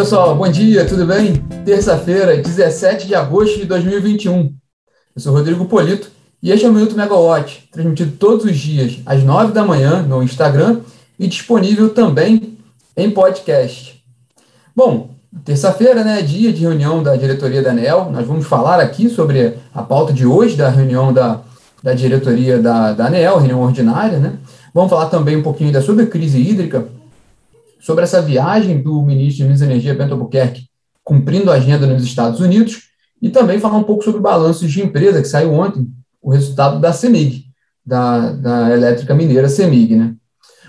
pessoal, bom dia, tudo bem? Terça-feira, 17 de agosto de 2021. Eu sou Rodrigo Polito e este é o Minuto Megawatt, transmitido todos os dias às 9 da manhã no Instagram e disponível também em podcast. Bom, terça-feira, né, dia de reunião da diretoria da ANEL. Nós vamos falar aqui sobre a pauta de hoje da reunião da, da diretoria da, da ANEL, reunião ordinária, né? Vamos falar também um pouquinho da sobre a crise hídrica, sobre essa viagem do ministro de Minas e Energia, Bento Albuquerque, cumprindo a agenda nos Estados Unidos, e também falar um pouco sobre balanços de empresa, que saiu ontem, o resultado da CEMIG, da, da elétrica mineira CEMIG, né?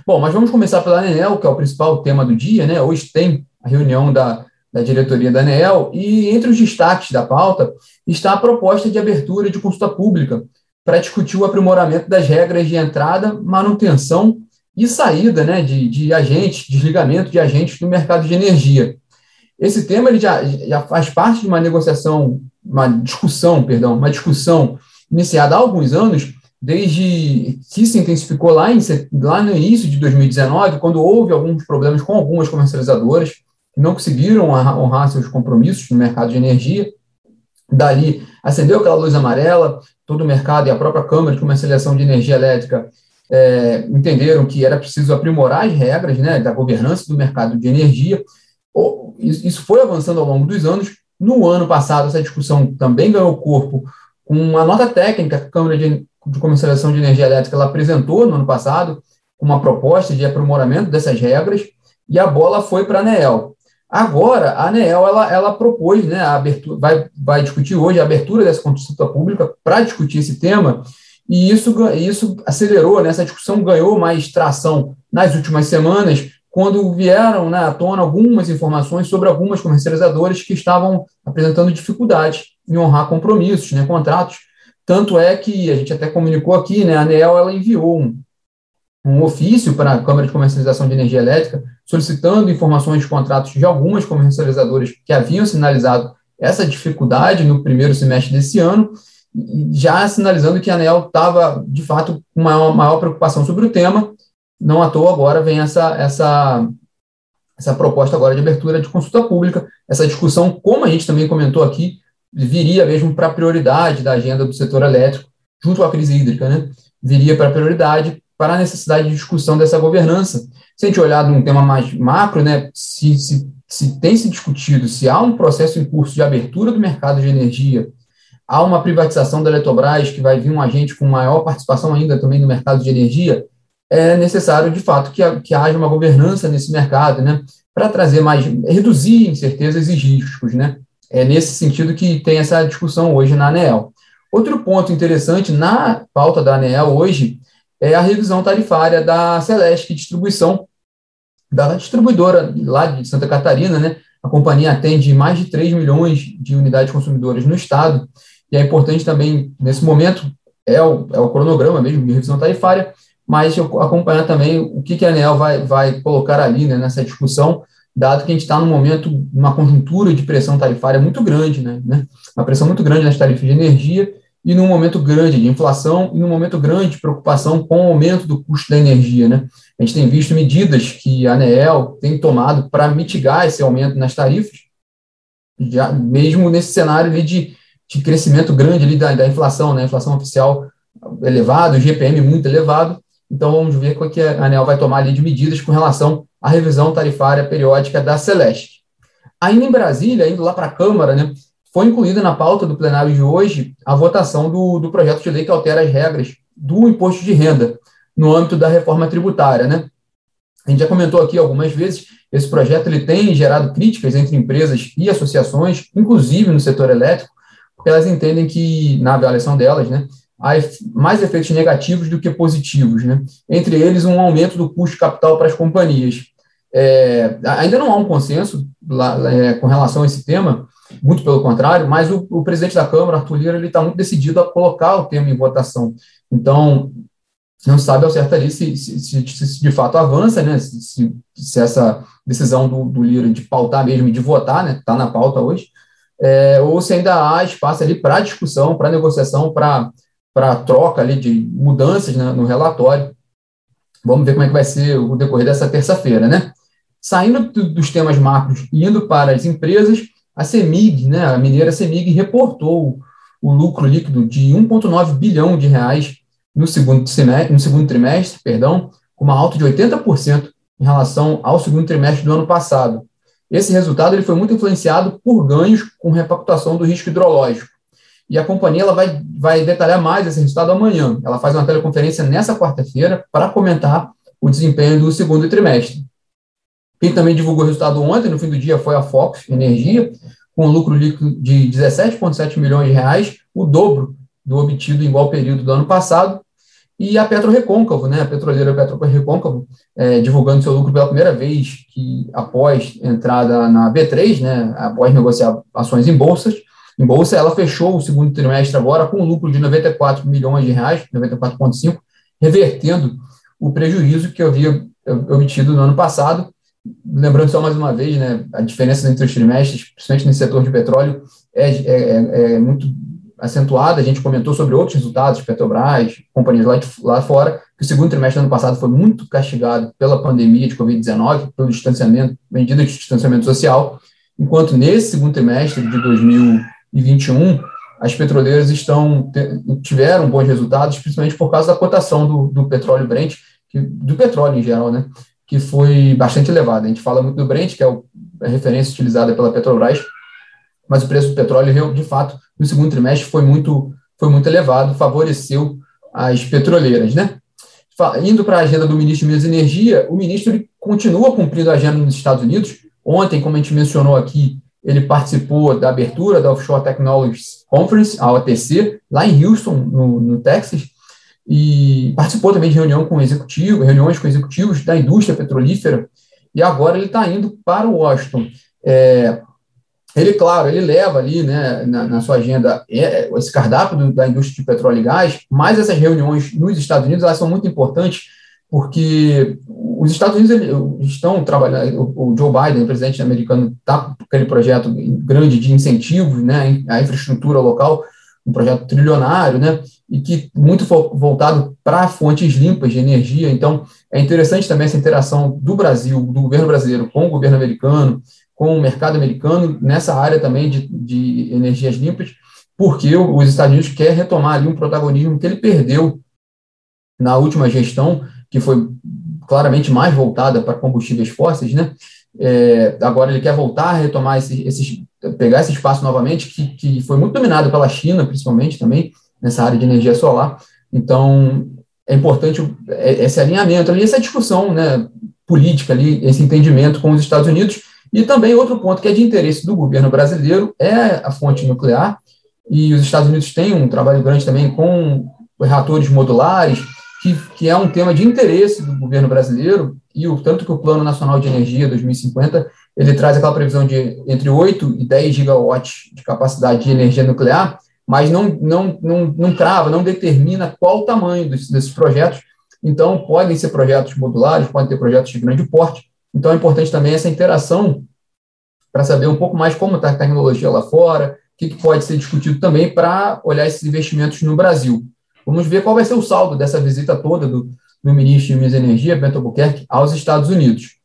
Bom, mas vamos começar pela ANEL, que é o principal tema do dia, né? Hoje tem a reunião da, da diretoria da ANEL, e entre os destaques da pauta está a proposta de abertura de consulta pública para discutir o aprimoramento das regras de entrada, manutenção e saída né, de, de agentes, desligamento de agentes no mercado de energia. Esse tema ele já, já faz parte de uma negociação, uma discussão, perdão, uma discussão iniciada há alguns anos, desde que se intensificou lá, em, lá no início de 2019, quando houve alguns problemas com algumas comercializadoras que não conseguiram honrar seus compromissos no mercado de energia. Dali, acendeu aquela luz amarela, todo o mercado e a própria Câmara de Comercialização de Energia Elétrica é, entenderam que era preciso aprimorar as regras né, da governança do mercado de energia. Isso foi avançando ao longo dos anos. No ano passado, essa discussão também ganhou corpo com uma nota técnica que a Câmara de, Comercialização de Energia Elétrica ela apresentou no ano passado, com uma proposta de aprimoramento dessas regras, e a bola foi para a ANEEL. Agora, a ANEEL ela, ela propôs, né, a abertura, vai, vai discutir hoje a abertura dessa consulta pública para discutir esse tema, e isso, isso acelerou, né, essa discussão ganhou mais tração nas últimas semanas, quando vieram né, à tona algumas informações sobre algumas comercializadoras que estavam apresentando dificuldades em honrar compromissos, né, contratos. Tanto é que a gente até comunicou aqui, né, a ANEEL ela enviou um, um ofício para a Câmara de Comercialização de Energia Elétrica solicitando informações de contratos de algumas comercializadoras que haviam sinalizado essa dificuldade no primeiro semestre desse ano, já sinalizando que a ANEL estava, de fato, com maior, maior preocupação sobre o tema. Não à toa agora vem essa, essa, essa proposta agora de abertura de consulta pública, essa discussão, como a gente também comentou aqui, viria mesmo para a prioridade da agenda do setor elétrico, junto à crise hídrica, né? Viria para a prioridade para a necessidade de discussão dessa governança. Se a gente olhar num tema mais macro, né, se, se, se tem se discutido se há um processo em curso de abertura do mercado de energia há uma privatização da Eletrobras, que vai vir um agente com maior participação ainda também no mercado de energia, é necessário, de fato, que, que haja uma governança nesse mercado, né, para trazer mais, reduzir incertezas e riscos, né. É nesse sentido que tem essa discussão hoje na ANEEL. Outro ponto interessante na pauta da ANEEL hoje é a revisão tarifária da Celeste Distribuição, da distribuidora lá de Santa Catarina, né, a companhia atende mais de 3 milhões de unidades consumidoras no estado, e é importante também, nesse momento, é o, é o cronograma mesmo de revisão tarifária, mas acompanhar também o que, que a ANEL vai, vai colocar ali né, nessa discussão, dado que a gente está num momento, uma conjuntura de pressão tarifária muito grande, né, né, uma pressão muito grande nas tarifas de energia, e num momento grande de inflação, e num momento grande de preocupação com o aumento do custo da energia. Né. A gente tem visto medidas que a ANEEL tem tomado para mitigar esse aumento nas tarifas, já, mesmo nesse cenário de de crescimento grande ali da, da inflação, né? Inflação oficial elevado, GPM muito elevado. Então, vamos ver o que a ANEL vai tomar ali de medidas com relação à revisão tarifária periódica da Celeste. Ainda em Brasília, indo lá para a Câmara, né, foi incluída na pauta do plenário de hoje a votação do, do projeto de lei que altera as regras do imposto de renda no âmbito da reforma tributária. Né? A gente já comentou aqui algumas vezes, esse projeto ele tem gerado críticas entre empresas e associações, inclusive no setor elétrico, porque elas entendem que, na avaliação delas, né, há mais efeitos negativos do que positivos, né? entre eles um aumento do custo de capital para as companhias. É, ainda não há um consenso lá, é, com relação a esse tema, muito pelo contrário, mas o, o presidente da Câmara, Arthur Lira, ele está muito decidido a colocar o tema em votação. Então, não sabe ao certo ali se, se, se, se de fato avança, né? se, essa decisão do, do Lira de pautar mesmo e de votar, né? está na pauta hoje, é, ou se ainda há espaço ali para discussão, para negociação, para troca ali de mudanças né, no relatório. Vamos ver como é que vai ser o decorrer dessa terça-feira, né? Saindo dos temas macros e indo para as empresas, a CEMIG, né, a mineira CEMIG, reportou o lucro líquido de 1,9 bilhão de reais no segundo, semestre, no segundo trimestre, perdão, com uma alta de 80% em relação ao segundo trimestre do ano passado. Esse resultado ele foi muito influenciado por ganhos com repactuação do risco hidrológico. E a companhia ela vai, vai detalhar mais esse resultado amanhã. Ela faz uma teleconferência nessa quarta-feira para comentar o desempenho do segundo trimestre. Quem também divulgou o resultado ontem, no fim do dia, foi a Fox Energia, com um lucro líquido de 17,7 milhões de reais, o dobro do obtido em igual período do ano passado, e a Petro Recôncavo, né, a petroleira Petro Recôncavo, é, divulgando seu lucro pela primeira vez, que após entrada na B3, né, após negociar ações em bolsas, em bolsa, ela fechou o segundo trimestre agora com um lucro de 94 milhões de reais, 94,5, revertendo o prejuízo que havia obtido no ano passado. Lembrando só mais uma vez, né, a diferença entre os trimestres, principalmente no setor de petróleo, é, é, é muito acentuada, a gente comentou sobre outros resultados, Petrobras, companhias lá, de, lá fora, que o segundo trimestre do ano passado foi muito castigado pela pandemia de Covid-19, pelo distanciamento, medida de distanciamento social, enquanto nesse segundo trimestre de 2021, as petroleiras estão, tiveram bons resultados, principalmente por causa da cotação do, do petróleo Brent, que, do petróleo em geral, né, que foi bastante elevada. A gente fala muito do Brent, que é a referência utilizada pela Petrobras, mas o preço do petróleo, de fato, no segundo trimestre foi muito, foi muito elevado, favoreceu as petroleiras. Né? Indo para a agenda do ministro de Minas e Energia, o ministro continua cumprindo a agenda nos Estados Unidos. Ontem, como a gente mencionou aqui, ele participou da abertura da Offshore Technologies Conference, a OTC, lá em Houston, no, no Texas, e participou também de reunião com executivos, reuniões com executivos da indústria petrolífera, e agora ele está indo para Washington. É, ele, claro, ele leva ali né, na, na sua agenda é, esse cardápio do, da indústria de petróleo e gás, mas essas reuniões nos Estados Unidos elas são muito importantes porque os Estados Unidos estão trabalhando, o Joe Biden, o presidente americano, está com aquele projeto grande de incentivos né, à infraestrutura local, um projeto trilionário, né, e que muito voltado para fontes limpas de energia. Então, é interessante também essa interação do Brasil, do governo brasileiro com o governo americano, com o mercado americano nessa área também de, de energias limpas, porque os Estados Unidos quer retomar ali um protagonismo que ele perdeu na última gestão, que foi claramente mais voltada para combustíveis fósseis, né? É, agora ele quer voltar a retomar esse, esses, pegar esse espaço novamente, que, que foi muito dominado pela China, principalmente também, nessa área de energia solar. Então, é importante esse alinhamento ali, essa discussão né, política ali, esse entendimento com os Estados Unidos, e também outro ponto que é de interesse do governo brasileiro é a fonte nuclear, e os Estados Unidos têm um trabalho grande também com reatores modulares, que, que é um tema de interesse do governo brasileiro, e o tanto que o Plano Nacional de Energia 2050, ele traz aquela previsão de entre 8 e 10 gigawatts de capacidade de energia nuclear, mas não, não, não, não crava, não determina qual o tamanho desses, desses projetos. Então, podem ser projetos modulares, podem ter projetos de grande porte, então é importante também essa interação para saber um pouco mais como está a tecnologia lá fora, o que, que pode ser discutido também para olhar esses investimentos no Brasil. Vamos ver qual vai ser o saldo dessa visita toda do, do ministro de Minas e Energia, Bento Albuquerque, aos Estados Unidos.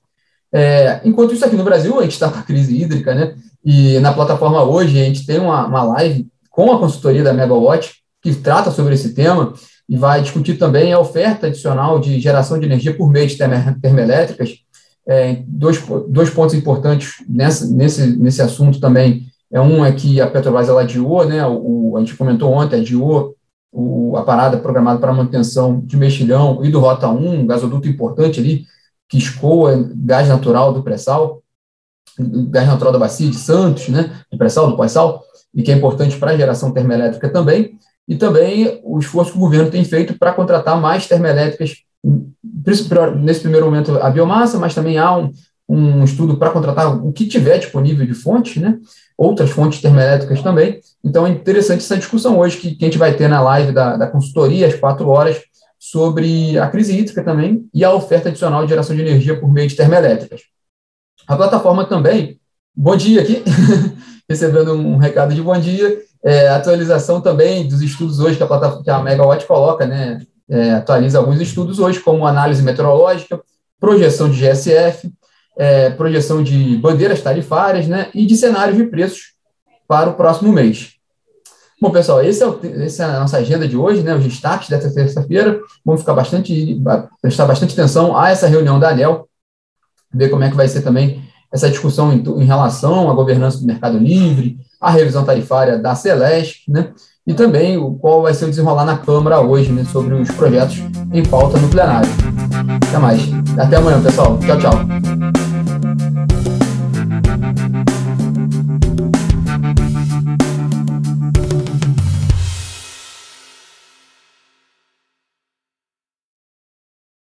É, enquanto isso aqui no Brasil, a gente está com a crise hídrica, né? E na plataforma hoje a gente tem uma, uma live com a consultoria da Megawatt, que trata sobre esse tema e vai discutir também a oferta adicional de geração de energia por meio de termoelétricas é, dois, dois pontos importantes nessa, nesse, nesse assunto também. É um é que a Petrobras ela adiou, né, o, a gente comentou ontem, adiou o, a parada programada para manutenção de mexilhão e do Rota 1, um gasoduto importante ali, que escoa gás natural do pré-sal, gás natural da bacia de Santos, né, do pré-sal, do pós-sal, e que é importante para a geração termoelétrica também, e também o esforço que o governo tem feito para contratar mais termoelétricas nesse primeiro momento, a biomassa, mas também há um, um estudo para contratar o que tiver disponível de fontes, né? outras fontes termoelétricas também. Então é interessante essa discussão hoje que, que a gente vai ter na live da, da consultoria, às quatro horas, sobre a crise hídrica também e a oferta adicional de geração de energia por meio de termoelétricas. A plataforma também, bom dia aqui, recebendo um recado de bom dia, é, atualização também dos estudos hoje que a, plataforma, que a Megawatt coloca, né, é, atualiza alguns estudos hoje, como análise meteorológica, projeção de GSF, é, projeção de bandeiras tarifárias né, e de cenários de preços para o próximo mês. Bom, pessoal, esse é o, essa é a nossa agenda de hoje, né, os destaques dessa terça-feira. Vamos ficar bastante, prestar bastante atenção a essa reunião da ANEL, ver como é que vai ser também essa discussão em, em relação à governança do mercado livre, a revisão tarifária da Celeste, né, e também o qual vai ser o desenrolar na Câmara hoje, né, sobre os projetos em pauta no plenário. Até mais. Até amanhã, pessoal. Tchau, tchau.